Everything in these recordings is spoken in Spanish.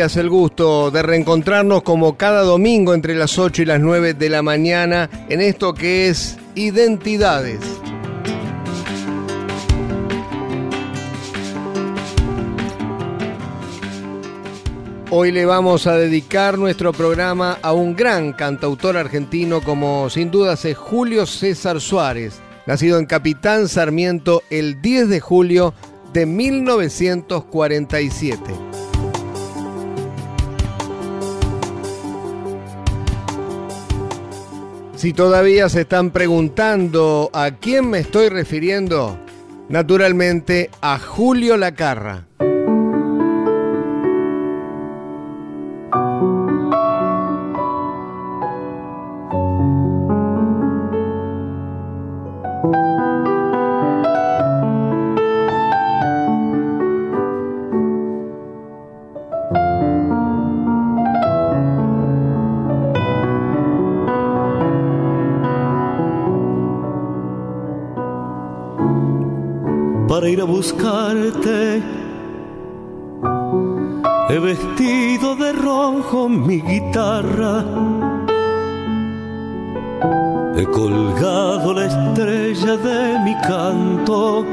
El gusto de reencontrarnos como cada domingo entre las 8 y las 9 de la mañana en esto que es Identidades. Hoy le vamos a dedicar nuestro programa a un gran cantautor argentino como sin dudas es Julio César Suárez, nacido en Capitán Sarmiento el 10 de julio de 1947. Si todavía se están preguntando a quién me estoy refiriendo, naturalmente a Julio Lacarra. Buscarte. He vestido de rojo mi guitarra. He colgado la estrella de mi canto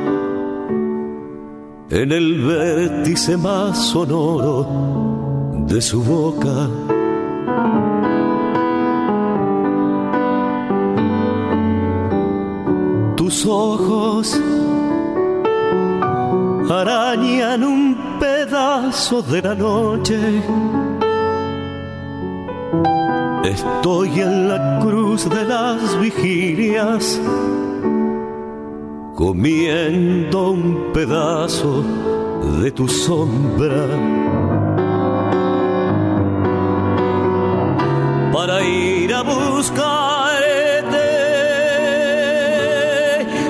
en el vértice más sonoro de su boca. Arañan un pedazo de la noche. Estoy en la cruz de las vigilias, comiendo un pedazo de tu sombra. Para ir a buscarte,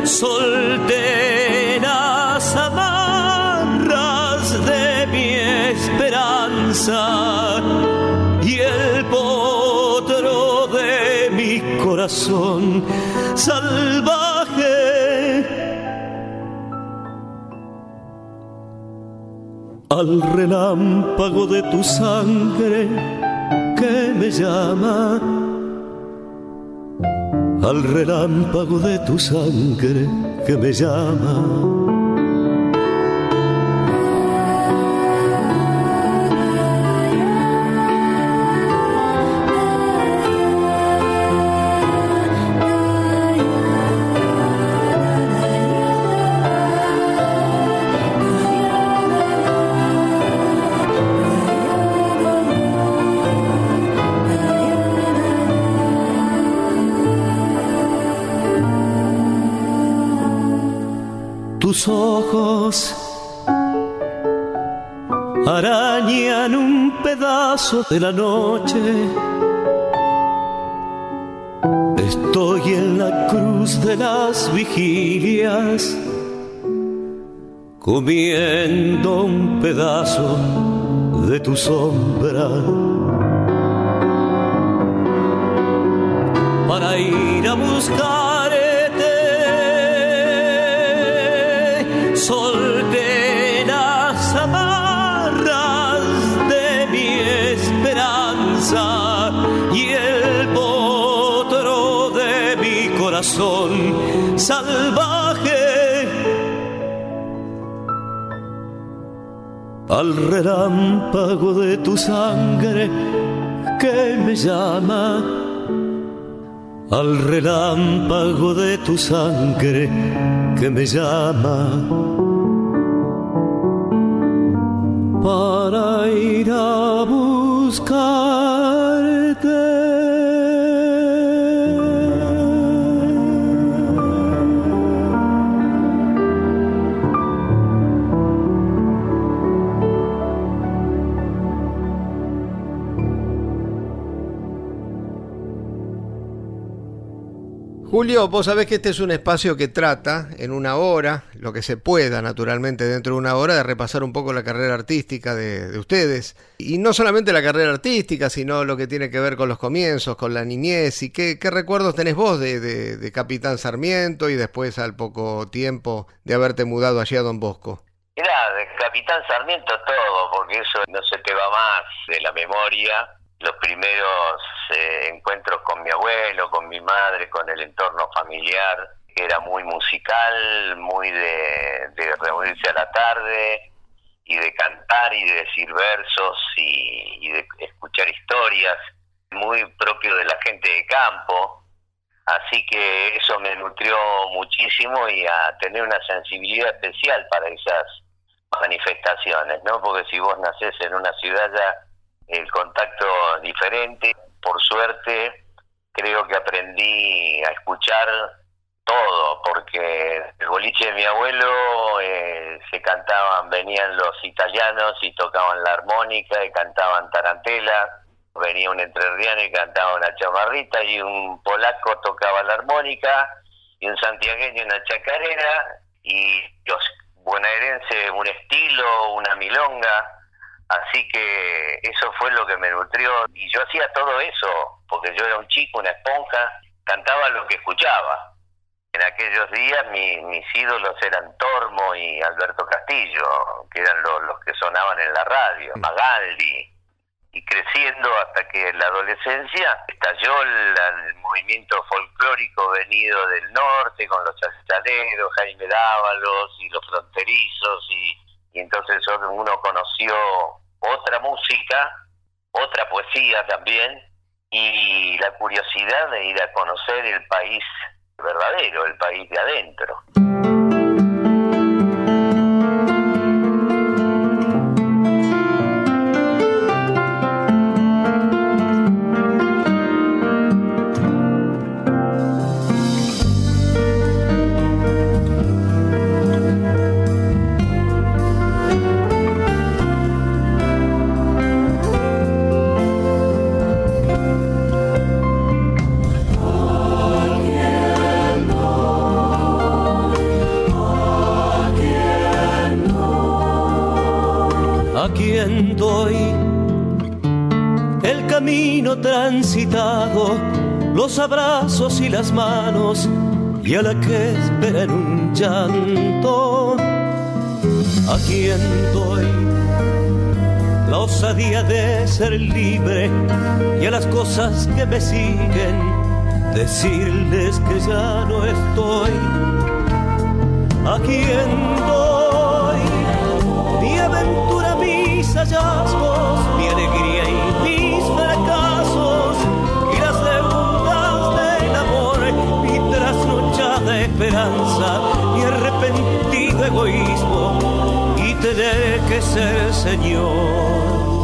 solteras y el potro de mi corazón salvaje. Al relámpago de tu sangre que me llama, al relámpago de tu sangre que me llama. Tus ojos arañan un pedazo de la noche. Estoy en la cruz de las vigilias, comiendo un pedazo de tu sombra. Para ir a buscarte corazón salvaje. al relámpago de tu sangre que me llama, al relámpago de tu sangre que me llama. Para ir a buscarte. Julio, vos sabés que este es un espacio que trata en una hora, lo que se pueda naturalmente dentro de una hora, de repasar un poco la carrera artística de, ustedes. Y no solamente la carrera artística, sino lo que tiene que ver con los comienzos, con la niñez. ¿Y qué, recuerdos tenés vos de, Capitán Sarmiento y después al poco tiempo de haberte mudado allí a Don Bosco? Mirá, de Capitán Sarmiento todo, porque eso no se te va más de la memoria los primeros eh, encuentros con mi abuelo, con mi madre, con el entorno familiar, era muy musical, muy de, reunirse a la tarde y de cantar y de decir versos y, de escuchar historias, muy propio de la gente de campo. Así que eso me nutrió muchísimo y a tener una sensibilidad especial para esas manifestaciones, ¿no? Porque si vos nacés en una ciudad ya el contacto diferente. Por suerte, creo que aprendí a escuchar todo, porque el boliche de mi abuelo eh, se cantaban, venían los italianos y tocaban la armónica y cantaban tarantela, venía un entrerriano y cantaba una chamarrita y un polaco tocaba la armónica y un santiagueño una chacarera y los bonaerenses un estilo, una milonga, Así que eso fue lo que me nutrió y yo hacía todo eso, porque yo era un chico, una esponja, cantaba lo que escuchaba. En aquellos días mis ídolos eran Tormo y Alberto Castillo, que eran los, que sonaban en la radio, mm. Magaldi, y creciendo hasta que en la adolescencia estalló el, movimiento folclórico venido del norte con los chachaleros, Jaime Dávalos y los fronterizos y y entonces uno conoció otra música, otra poesía también, y la curiosidad de ir a conocer el país verdadero, el país de adentro. Los abrazos y las manos y a la que espera en un llanto. ¿A quien doy la osadía de ser libre y a las cosas que me siguen decirles que ya no estoy? ¿A quien doy mi aventura, mis hallazgos, mi alegría esperanza y arrepentido egoísmo y tener que ser Señor.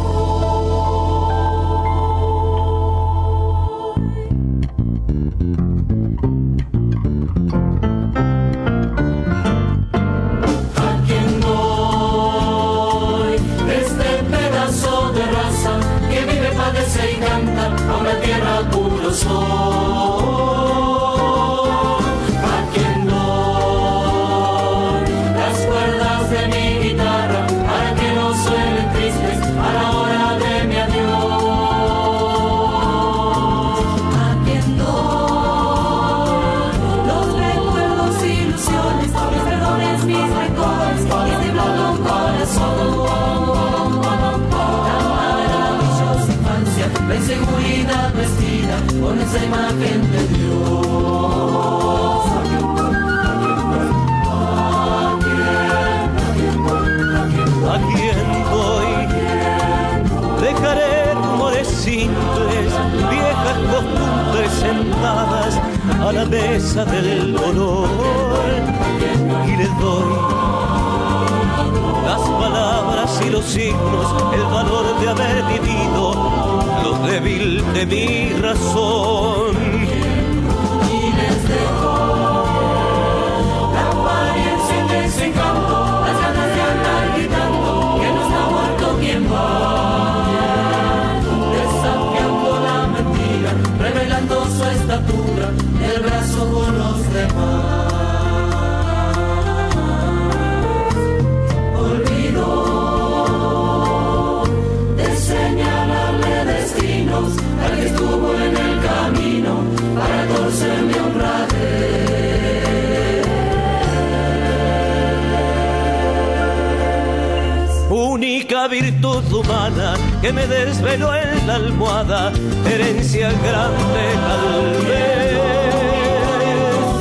Que me desveló en la almohada, herencia grande tal vez.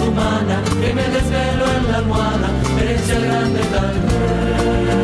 humana que me desvelo en la almohada, herencia grande tal vez.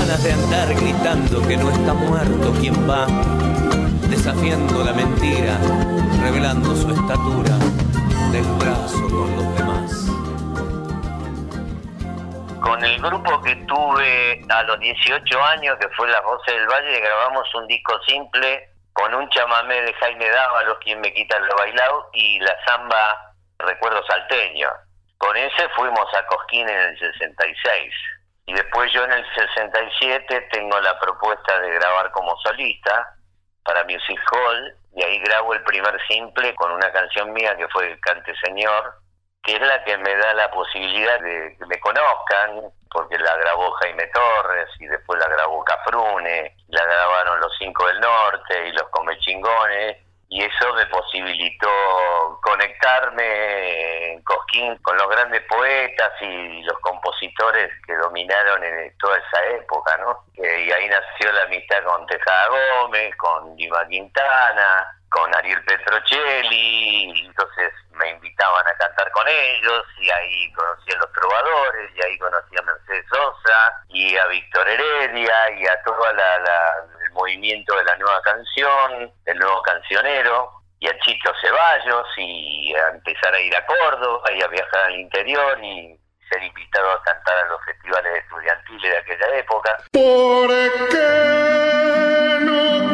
Ganas de andar gritando que no está muerto quien va, desafiando la mentira, revelando su estatura del brazo con los demás. Con el grupo que tuve a los 18 años, que fue Las Voces del Valle, grabamos un disco simple con un chamamé de Jaime Dávalos, quien me quita lo bailado, y la samba Recuerdo Salteño. Con ese fuimos a Cosquín en el 66. Y después yo en el 67 tengo la propuesta de grabar como solista para Music Hall, y ahí grabo el primer simple con una canción mía que fue Cante Señor, que es la que me da la posibilidad de que me conozcan, porque la grabó Jaime Torres y después la grabó Cafrune, la grabaron los Cinco del Norte y los Comechingones, y eso me posibilitó conectarme en Cosquín con los grandes poetas y los compositores que dominaron en toda esa época, ¿no? Eh, y ahí nació la amistad con Tejada Gómez, con Lima Quintana, con Ariel Petrocelli, entonces me invitaban a cantar con ellos, y ahí conocí a los trovadores, y ahí conocí a Mercedes Sosa, y a Víctor Heredia, y a todo la, la- el movimiento de la nueva canción, el nuevo cancionero, y a Chito Ceballos, y a empezar a ir a Córdoba, y a viajar al interior, y ser invitado a cantar a los festivales estudiantiles de aquella época. ¿Por qué no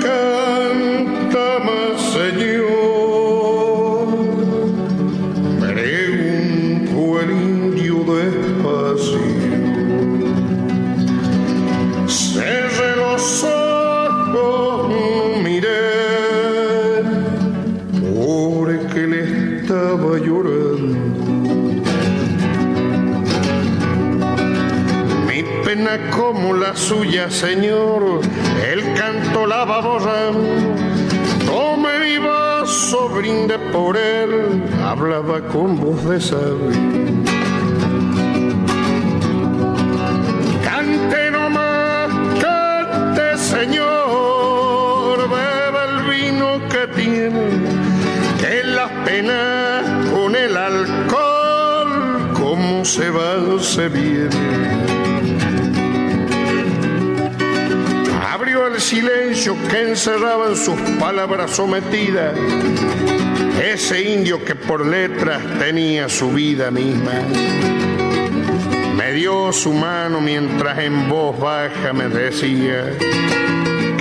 pena como la suya, Señor, el canto la va. Tome mi vaso, brinde por él, hablaba con voz de sabio. Cante nomás, cante, Señor, beba el vino que tiene, que las penas con el alcohol, como se va, se viene. Abrió el silencio que encerraba en sus palabras sometidas ese indio que por letras tenía su vida misma. Me dio su mano mientras en voz baja me decía,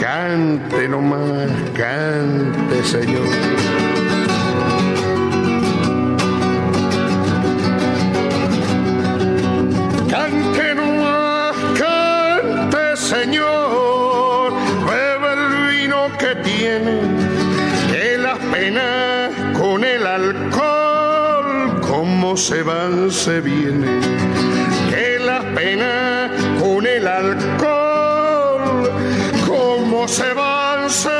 cante nomás, cante Señor. Cante nomás, cante Señor, se van, se que las penas con el alcohol, como se van, se.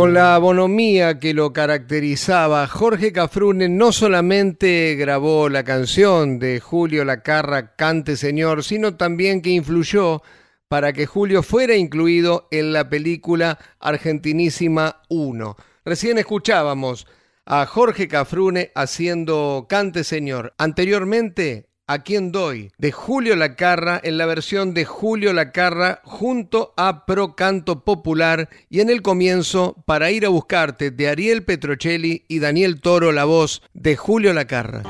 Con la bonomía que lo caracterizaba, Jorge Cafrune no solamente grabó la canción de Julio Lacarra Cante Señor, sino también que influyó para que Julio fuera incluido en la película Argentinísima 1. Recién escuchábamos a Jorge Cafrune haciendo Cante Señor. Anteriormente, ¿A quién doy? de Julio Lacarra en la versión de Julio Lacarra junto a Pro Canto Popular y en el comienzo Para ir a buscarte de Ariel Petrocelli y Daniel Toro la voz de Julio Lacarra.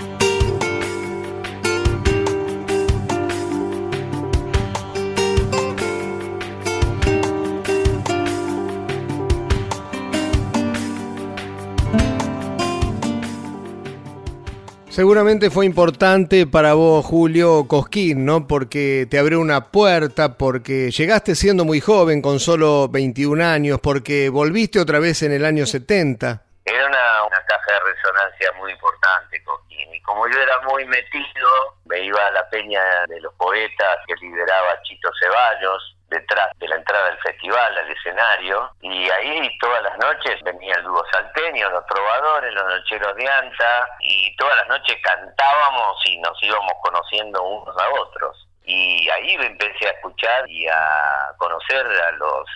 Seguramente fue importante para vos, Julio Cosquín, ¿no? Porque te abrió una puerta, porque llegaste siendo muy joven, con solo 21 años, porque volviste otra vez en el año 70. Era una, una caja de resonancia muy importante, Cosquín. Y como yo era muy metido, me iba a la peña de los poetas que lideraba Chito Ceballos, detrás de la entrada del festival, al escenario, y ahí todas las noches venía el dúo salteño, los trovadores, los nocheros de Anta, y todas las noches cantábamos y nos íbamos conociendo unos a otros. Y ahí empecé a escuchar y a conocer a los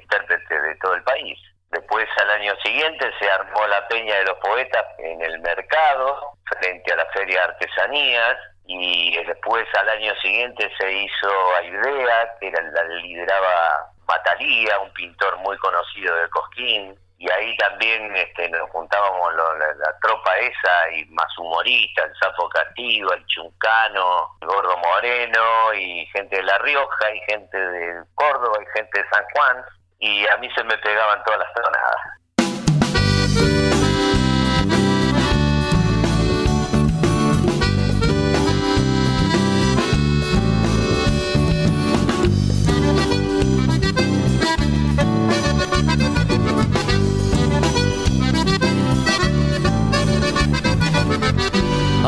intérpretes de todo el país. Después al año siguiente se armó la Peña de los Poetas en el mercado, frente a la Feria de Artesanías, y después al año siguiente se hizo Aidea, que era, la lideraba Matalía, un pintor muy conocido de Cosquín, y ahí también este, nos juntábamos lo- la, tropa esa y más humoristas, el Sapo Cativo, el Chuncano, el Gordo Moreno, y gente de La Rioja, y gente de Córdoba, y gente de San Juan, y a mí se me pegaban todas las tonadas.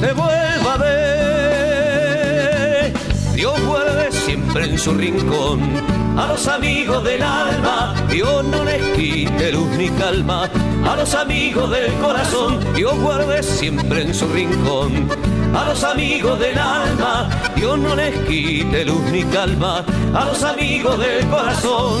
te vuelva a ver. Dios guarde siempre en su rincón a los amigos del alma. Dios no les quite luz ni calma a los amigos del corazón. Dios guarde siempre en su rincón a los amigos del alma. Dios no les quite luz ni calma a los amigos del corazón.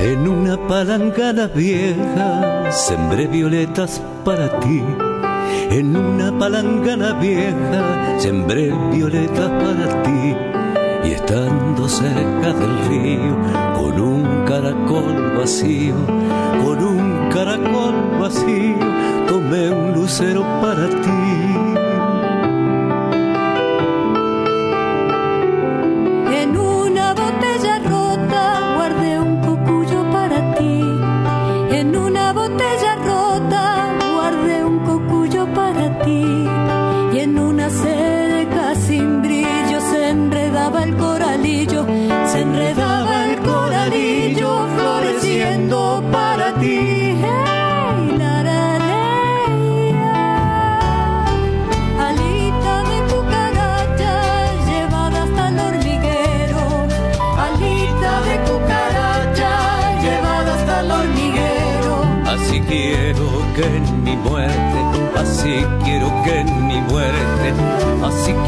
En una palangana vieja sembré violetas para ti. En una palangana vieja sembré violetas para ti. Y estando cerca del río con un caracol vacío, con un caracol vacío, tomé un lucero para ti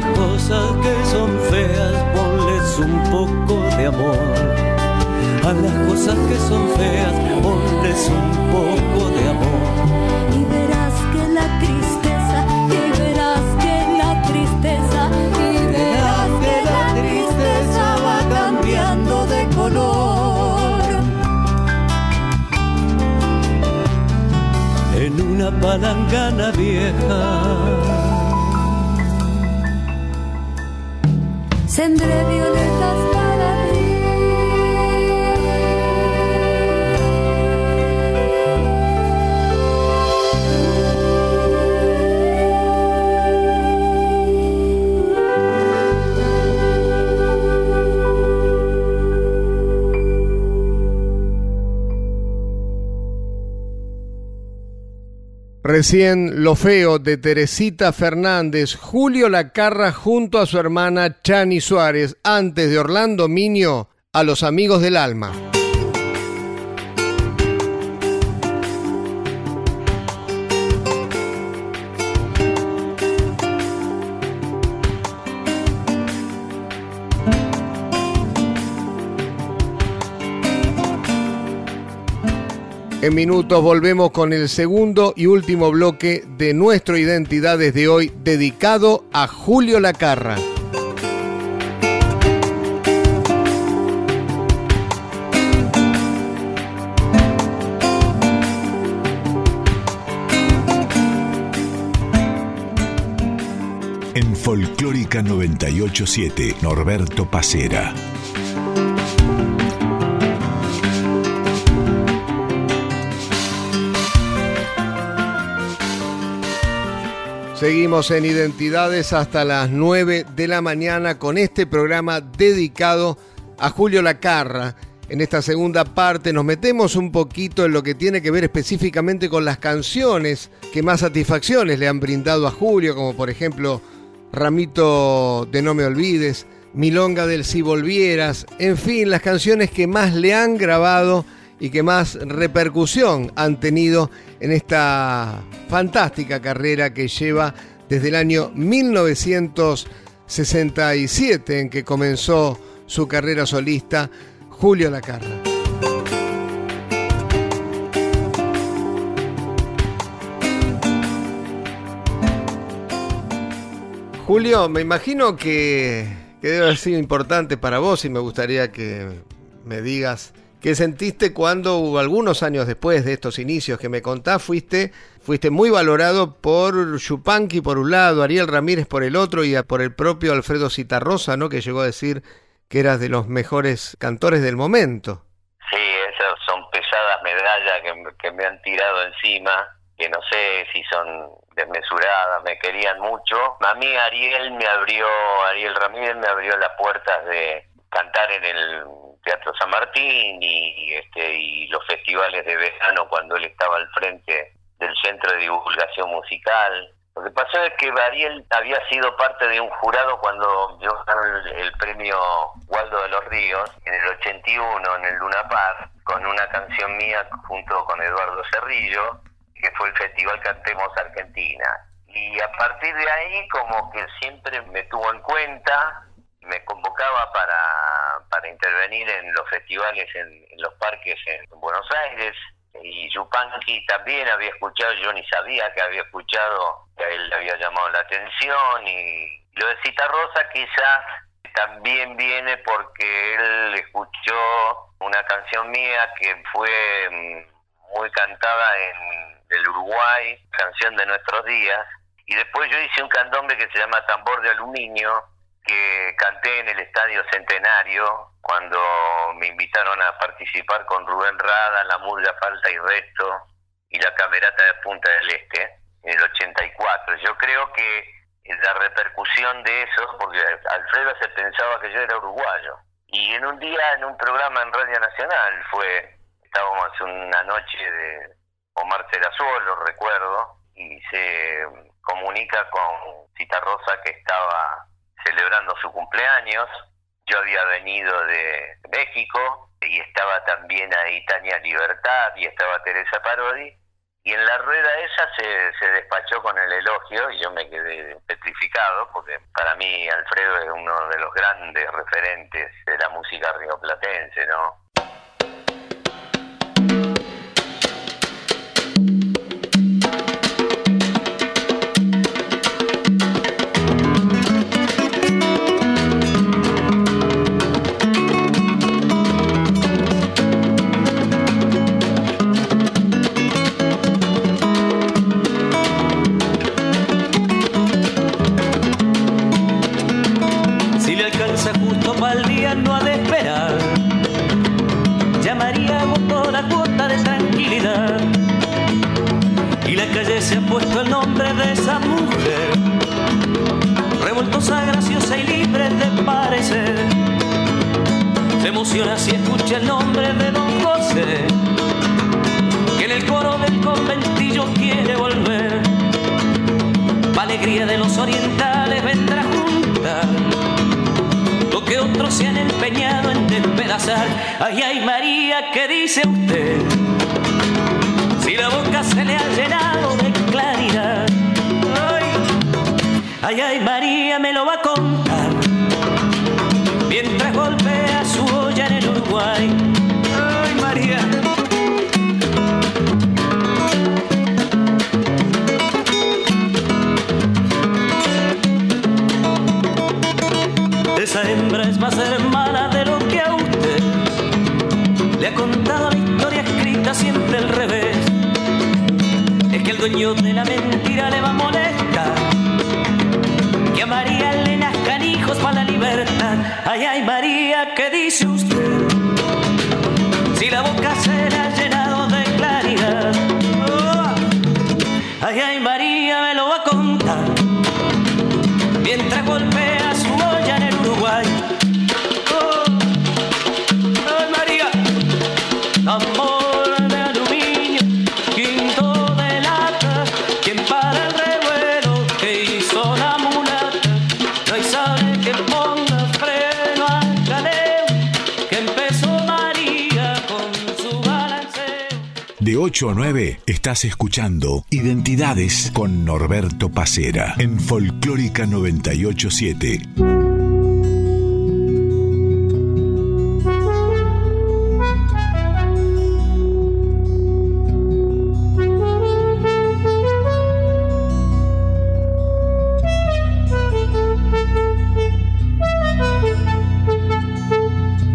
las cosas que son feas, ponles un poco de amor. A las cosas que son feas, ponles un poco de amor. Y verás que la tristeza, y verás que la tristeza, y verás que la tristeza va cambiando de color. En una palangana vieja. Sembré violetas Recién Lo Feo de Teresita Fernández, Julio Lacarra junto a su hermana Chani Suárez, antes de Orlando Miño, a los amigos del alma. En minutos volvemos con el segundo y último bloque de nuestro Identidades de hoy dedicado a Julio Lacarra. En Folclórica 987, Norberto Pacera. Seguimos en Identidades hasta las 9 de la mañana con este programa dedicado a Julio Lacarra. En esta segunda parte nos metemos un poquito en lo que tiene que ver específicamente con las canciones que más satisfacciones le han brindado a Julio, como por ejemplo Ramito de No Me Olvides, Milonga del Si Volvieras, en fin, las canciones que más le han grabado y que más repercusión han tenido en esta fantástica carrera que lleva desde el año 1967 en que comenzó su carrera solista Julio Lacarra. Julio, me imagino que, que debe haber sido importante para vos y me gustaría que me digas qué sentiste cuando algunos años después de estos inicios que me contás, fuiste, fuiste muy valorado por Chupanqui por un lado, Ariel Ramírez por el otro y por el propio Alfredo Citarrosa, ¿no? que llegó a decir que eras de los mejores cantores del momento. Sí, esas son pesadas medallas que, que me han tirado encima, que no sé si son desmesuradas, me querían mucho. A mí Ariel me abrió, Ariel Ramírez me abrió las puertas de cantar en el Teatro San Martín y, este, y los festivales de verano cuando él estaba al frente del Centro de Divulgación Musical. Lo que pasó es que Ariel había sido parte de un jurado cuando yo gané el, el premio Waldo de los Ríos en el 81 en el Luna Park con una canción mía junto con Eduardo Cerrillo que fue el Festival Cantemos Argentina. Y a partir de ahí como que siempre me tuvo en cuenta, me convocaba para, para intervenir en los festivales, en, los parques en, Buenos Aires, y Yupanqui también había escuchado, yo ni sabía que había escuchado, que a él le había llamado la atención, y lo de Cita Rosa quizás también viene porque él escuchó una canción mía que fue mm, muy cantada en del Uruguay, canción de nuestros días, y después yo hice un candombe que se llama Tambor de Aluminio, que canté en el Estadio Centenario cuando me invitaron a participar con Rubén Rada, La Murga Falta y Resto y la Camerata de Punta del Este en el 84. Yo creo que la repercusión de eso, porque Alfredo se pensaba que yo era uruguayo, y en un día en un programa en Radio Nacional fue, estábamos una noche de Omar Serazuelo, recuerdo, y se comunica con Cita Rosa que estaba celebrando su cumpleaños. Yo había venido de México y estaba también ahí Tania Libertad y estaba Teresa Parodi. Y en la rueda esa se, se despachó con el elogio y yo me quedé petrificado porque para mí Alfredo es uno de los grandes referentes de la música rioplatense, ¿no? 8 a 9 estás escuchando Identidades con Norberto Pacera en Folclórica 987.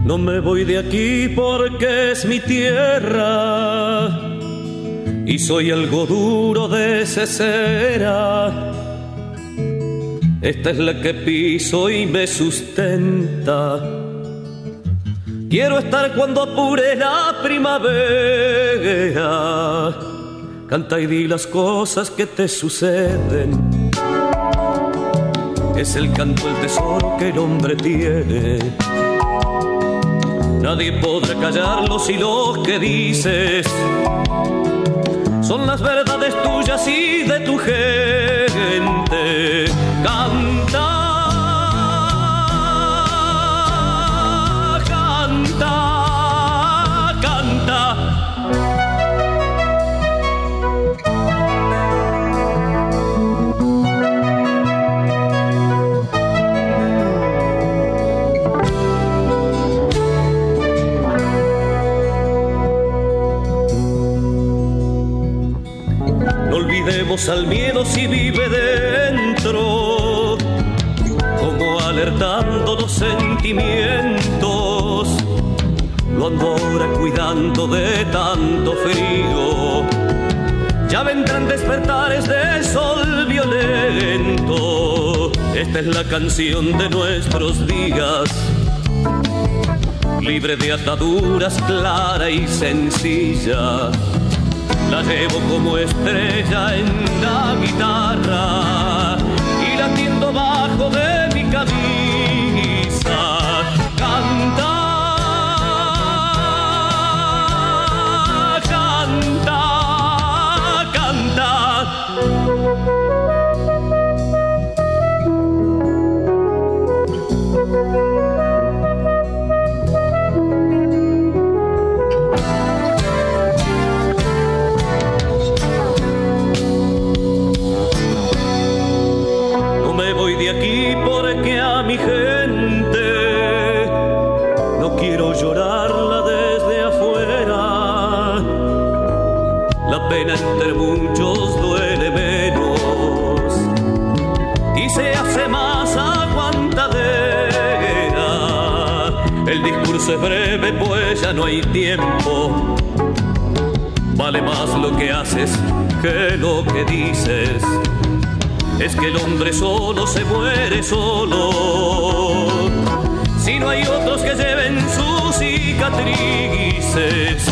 No me voy de aquí porque es mi tierra y soy algo duro de cera. Esta es la que piso y me sustenta. Quiero estar cuando apure la primavera. Canta y di las cosas que te suceden. Es el canto, el tesoro que el hombre tiene. Nadie podrá callar los hilos que dices. Son las verdades tuyas y de tu gente. Olvidemos al miedo si vive dentro, como alertando los sentimientos. Lo ando ahora cuidando de tanto frío. Ya vendrán despertares de sol violento. Esta es la canción de nuestros días. Libre de ataduras, clara y sencilla la llevo como estrella en la guitarra y latiendo bajo de ya no hay tiempo. Vale más lo que haces que lo que dices es que el hombre solo se muere solo. Si no hay otros que lleven sus cicatrices,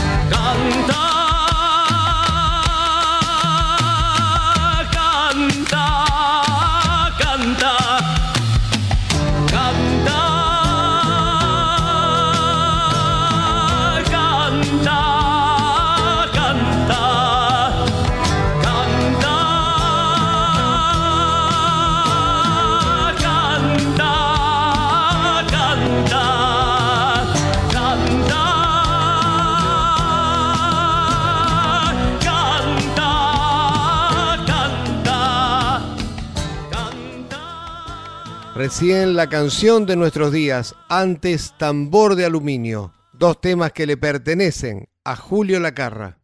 Recién la canción de nuestros días, antes tambor de aluminio, dos temas que le pertenecen a Julio Lacarra.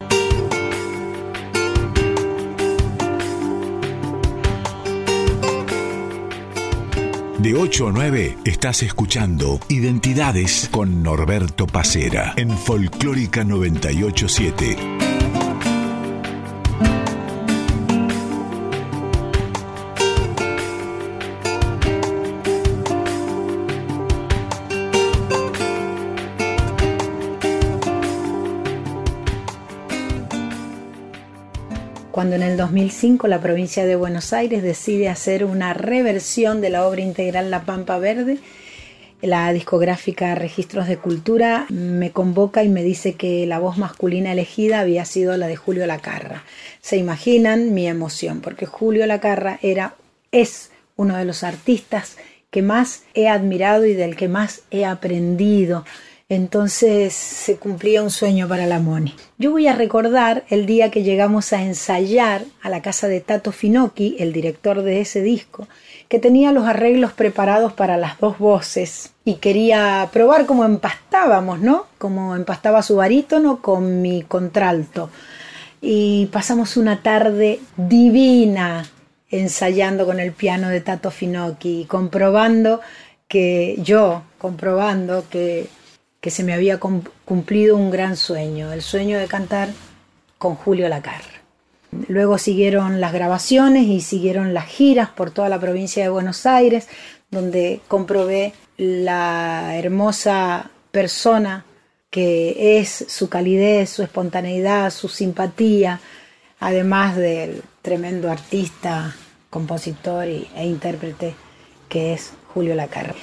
De 8 a 9 estás escuchando Identidades con Norberto Pacera en Folclórica 987. Cuando en el 2005 la provincia de Buenos Aires decide hacer una reversión de la obra integral La Pampa Verde, la discográfica Registros de Cultura me convoca y me dice que la voz masculina elegida había sido la de Julio Lacarra. Se imaginan mi emoción, porque Julio Lacarra era, es uno de los artistas que más he admirado y del que más he aprendido. Entonces se cumplía un sueño para la Moni. Yo voy a recordar el día que llegamos a ensayar a la casa de Tato Finocchi, el director de ese disco, que tenía los arreglos preparados para las dos voces y quería probar cómo empastábamos, ¿no? Cómo empastaba su barítono con mi contralto. Y pasamos una tarde divina ensayando con el piano de Tato Finocchi y comprobando que yo, comprobando que, que se me había cumplido un gran sueño, el sueño de cantar con Julio Lacarra. Luego siguieron las grabaciones y siguieron las giras por toda la provincia de Buenos Aires, donde comprobé la hermosa persona que es su calidez, su espontaneidad, su simpatía, además del tremendo artista, compositor e intérprete que es Julio Lacarra.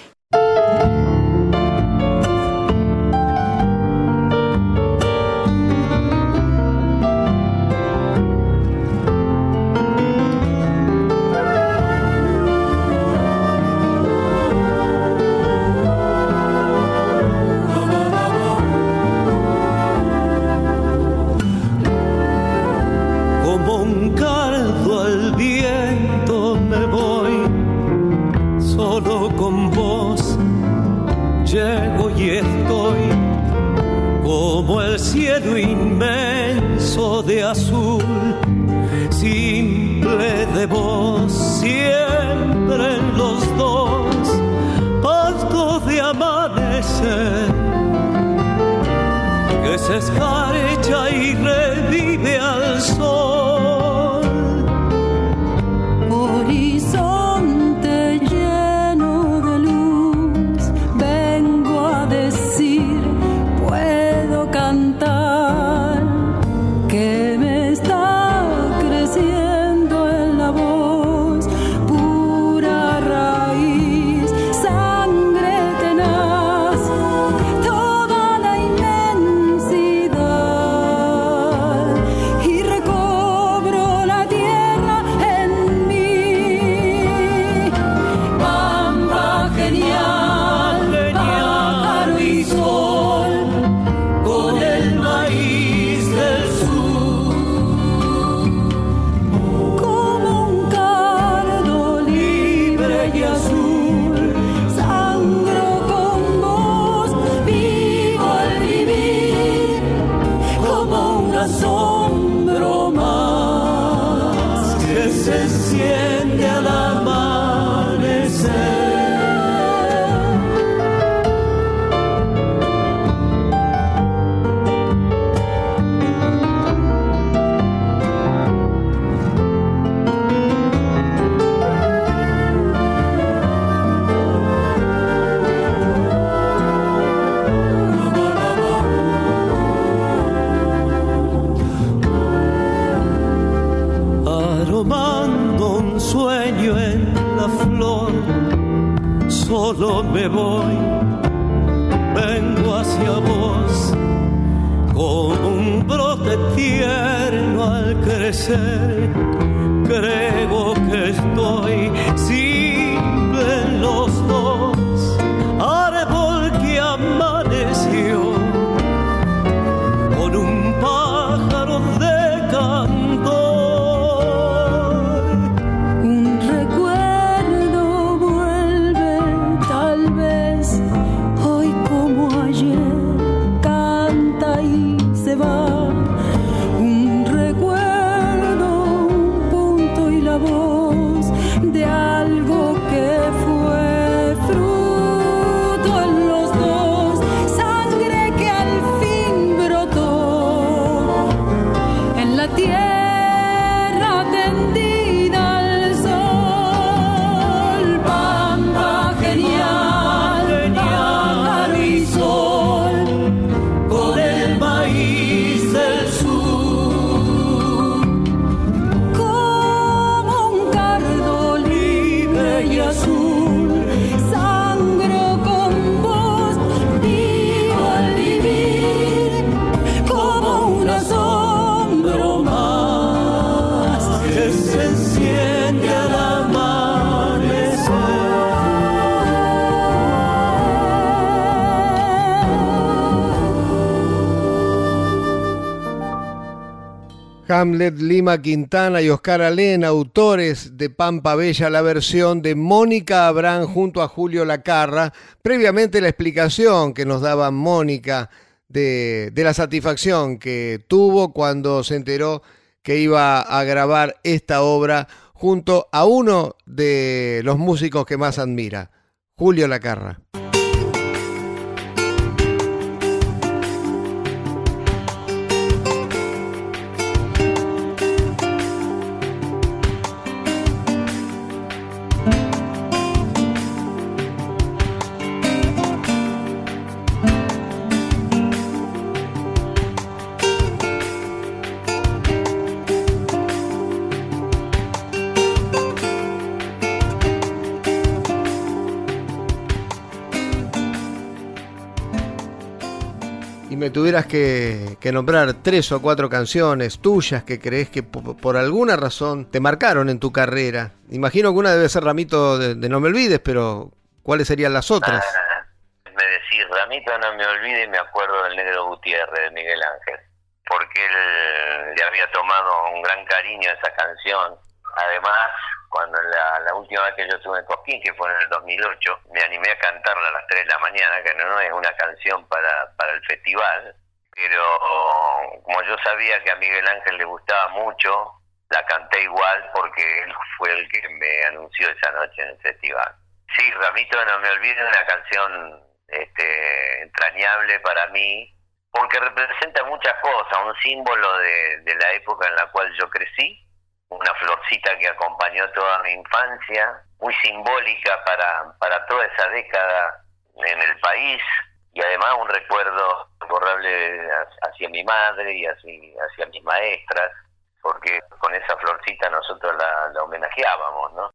Quintana y Oscar Alén, autores de Pampa Bella, la versión de Mónica Abrán junto a Julio Lacarra. Previamente la explicación que nos daba Mónica de la satisfacción que tuvo cuando se enteró que iba a grabar esta obra junto a uno de los músicos que más admira, Julio Lacarra. Tuvieras que, que nombrar tres o cuatro canciones tuyas que crees que po- por, alguna razón te marcaron en tu carrera, imagino que una debe ser Ramito de, No Me Olvides, pero ¿cuáles serían las otras? Ah, me decís, Ramito, no me olvide, me acuerdo del Negro Gutiérrez, de Miguel Ángel, porque él le había tomado un gran cariño a esa canción. Además, cuando la, última vez que yo estuve en Cosquín, que fue en el 2008, me animé a cantarla a las 3 de la mañana, que no, es una canción para, para el festival, pero como yo sabía que a Miguel Ángel le gustaba mucho, la canté igual porque él fue el que me anunció esa noche en el festival. Sí, Ramito, no me olvides, una canción este, entrañable para mí, porque representa muchas cosas, un símbolo de la época en la cual yo crecí, una florcita que acompañó toda mi infancia, muy simbólica para, para toda esa década en el país, y además un recuerdo imborrable hacia mi madre y hacia, hacia mis maestras, porque con esa florcita nosotros la, la homenajeábamos, ¿no?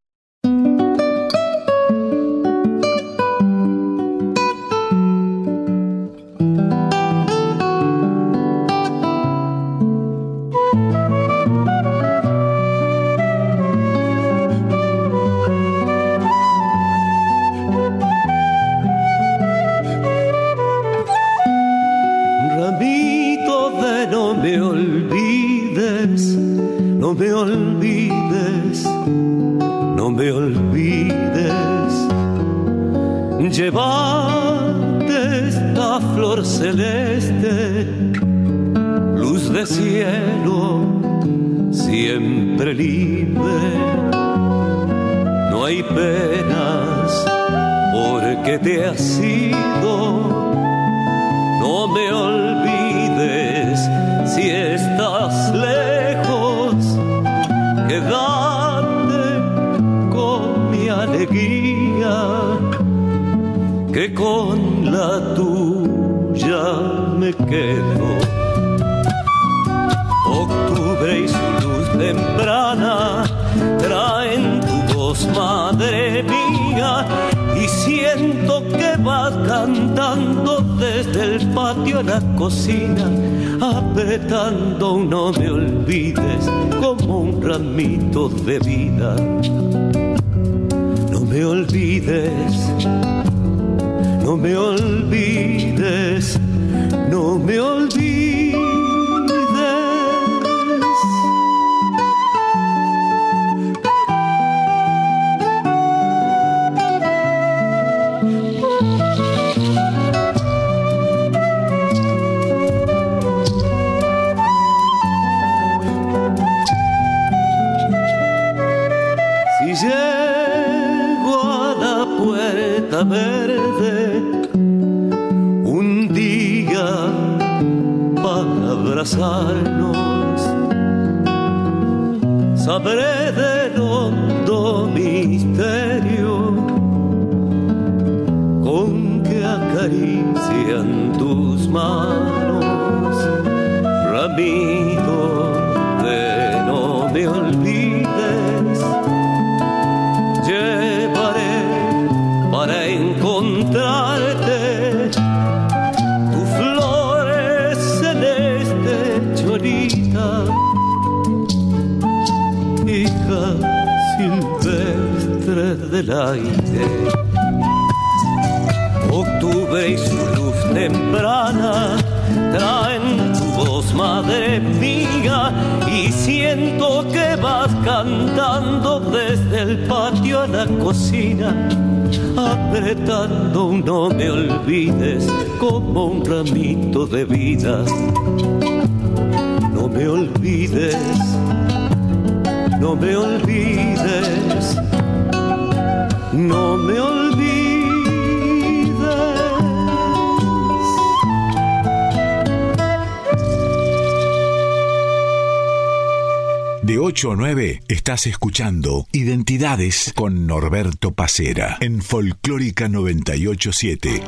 Estás escuchando Identidades con Norberto Pacera en Folclórica 987.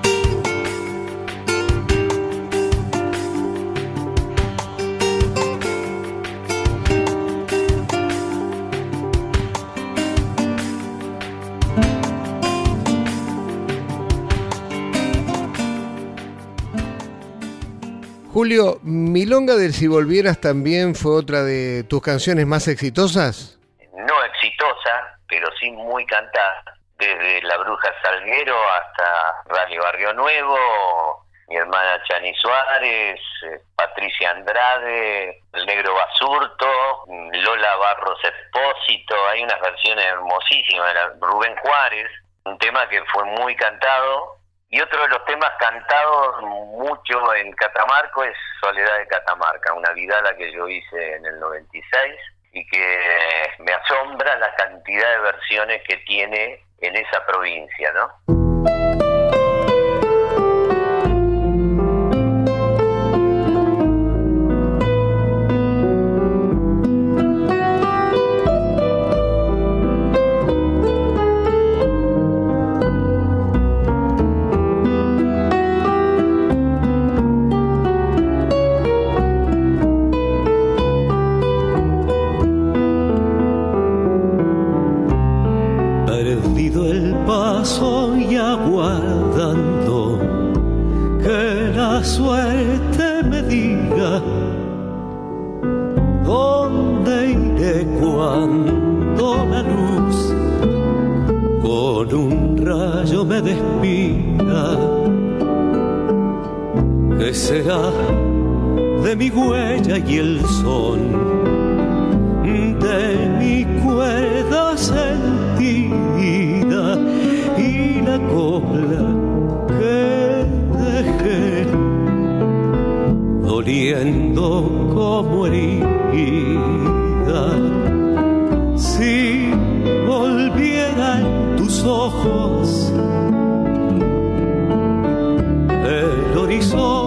Julio, Milonga del Si Volvieras también fue otra de tus canciones más exitosas. Pero sí muy cantada. Desde La Bruja Salguero hasta Rally Barrio Nuevo, mi hermana Chani Suárez, eh, Patricia Andrade, El Negro Basurto, Lola Barros Espósito, hay unas versiones hermosísimas, Rubén Juárez, un tema que fue muy cantado. Y otro de los temas cantados mucho en Catamarco es Soledad de Catamarca, una vidala que yo hice en el 96 y que me asombra la cantidad de versiones que tiene en esa provincia, ¿no? De mi huella y el son? de mi cuerda sentida y la copla que dejé doliendo como herida. Si volviera en tus ojos el horizonte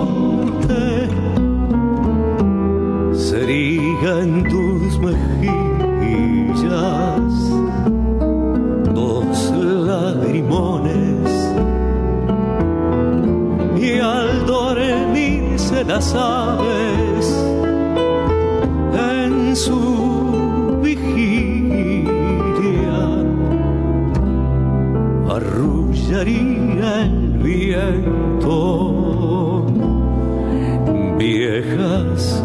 en tus mejillas dos lagrimones y al dormirse las aves en su vigilia arrullaría el viento viejas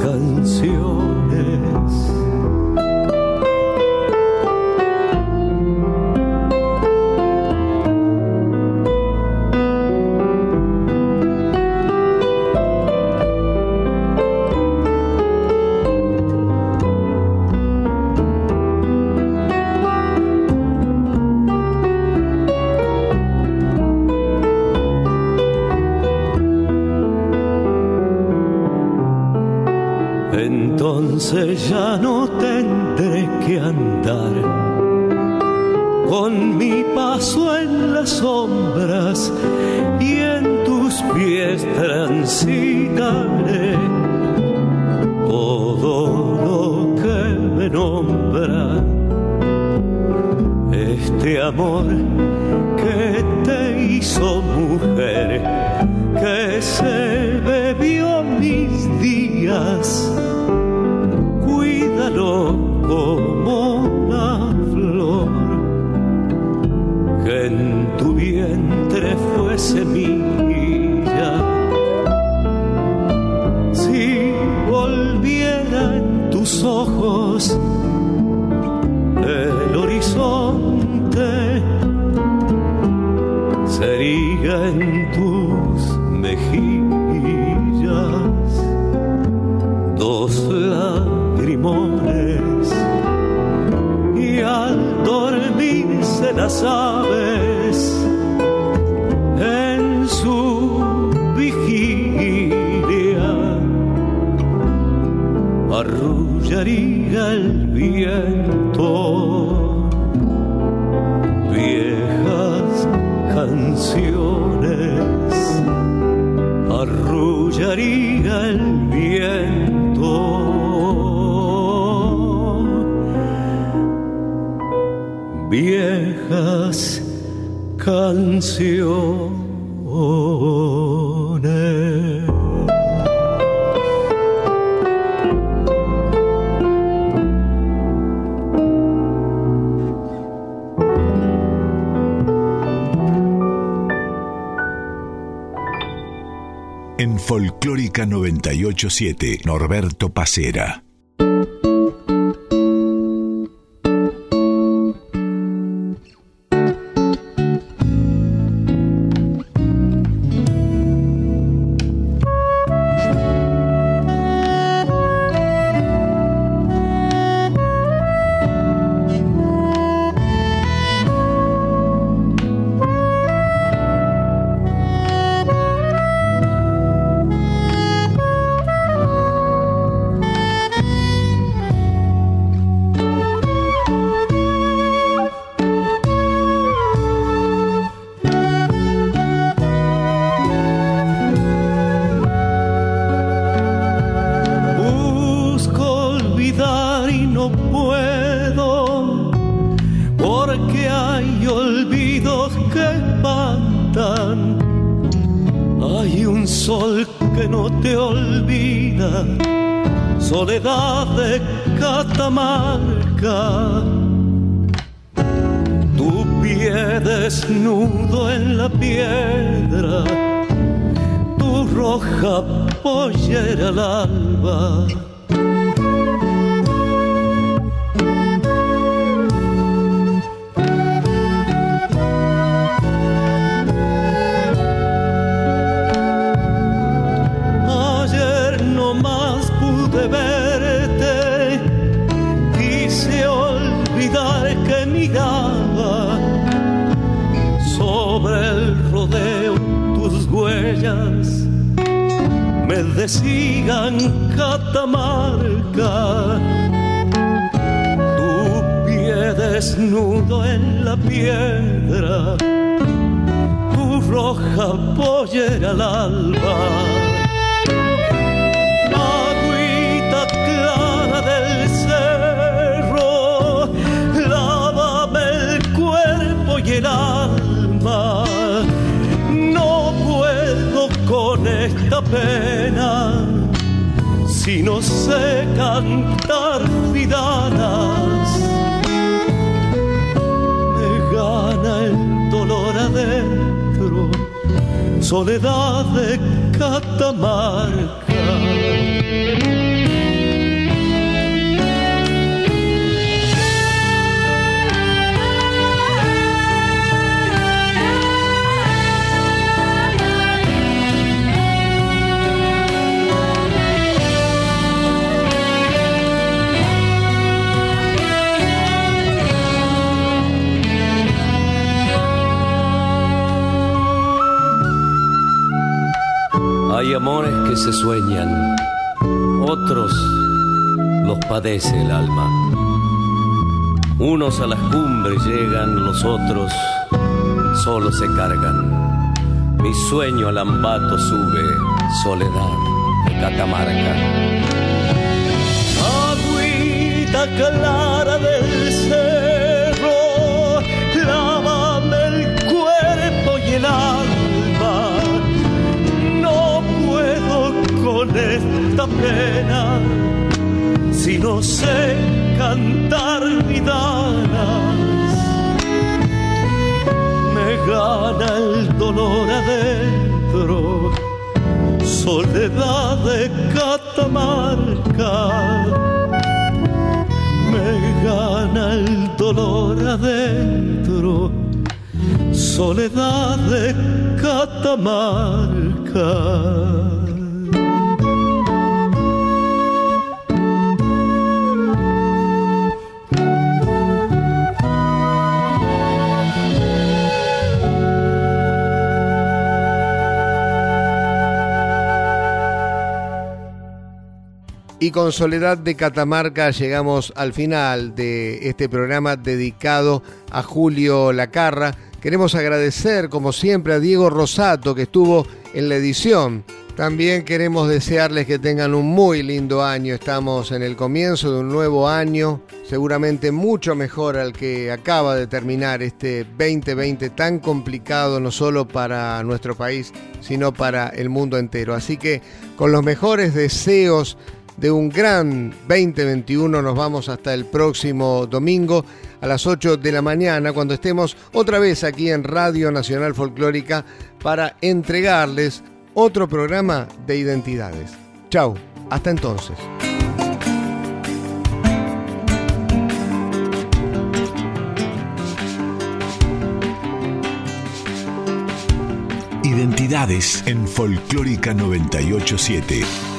canciones. Amor 987, Norberto Pacera. Desnudo en la piedra, tu roja pollera al alba. Agüita clara del cerro, lávame el cuerpo y el alma. No puedo con esta pena si no sé cantar vidanas. Soledad de Catamarca. Amores que se sueñan, otros los padece el alma. Unos a las cumbres llegan, los otros solo se cargan. Mi sueño al ambato sube, soledad de Catamarca. Agüita clara del cerro, lávame el cuerpo y el alma. Con esta pena si no sé cantar. Me gana el dolor adentro, soledad de Catamarca me gana el dolor adentro, soledad de Catamarca. Y con Soledad de Catamarca llegamos al final de este programa dedicado a Julio Lacarra. Queremos agradecer, como siempre, a Diego Rosato, que estuvo en la edición. También queremos desearles que tengan un muy lindo año. Estamos en el comienzo de un nuevo año, seguramente mucho mejor al que acaba de terminar este 2020 tan complicado no solo para nuestro país, sino para el mundo entero. Así que con los mejores deseos de un gran 2021 nos vamos hasta el próximo domingo a las 8 de la mañana cuando estemos otra vez aquí en Radio Nacional Folclórica para entregarles otro programa de identidades. Chau, hasta entonces. Identidades en Folclórica 987.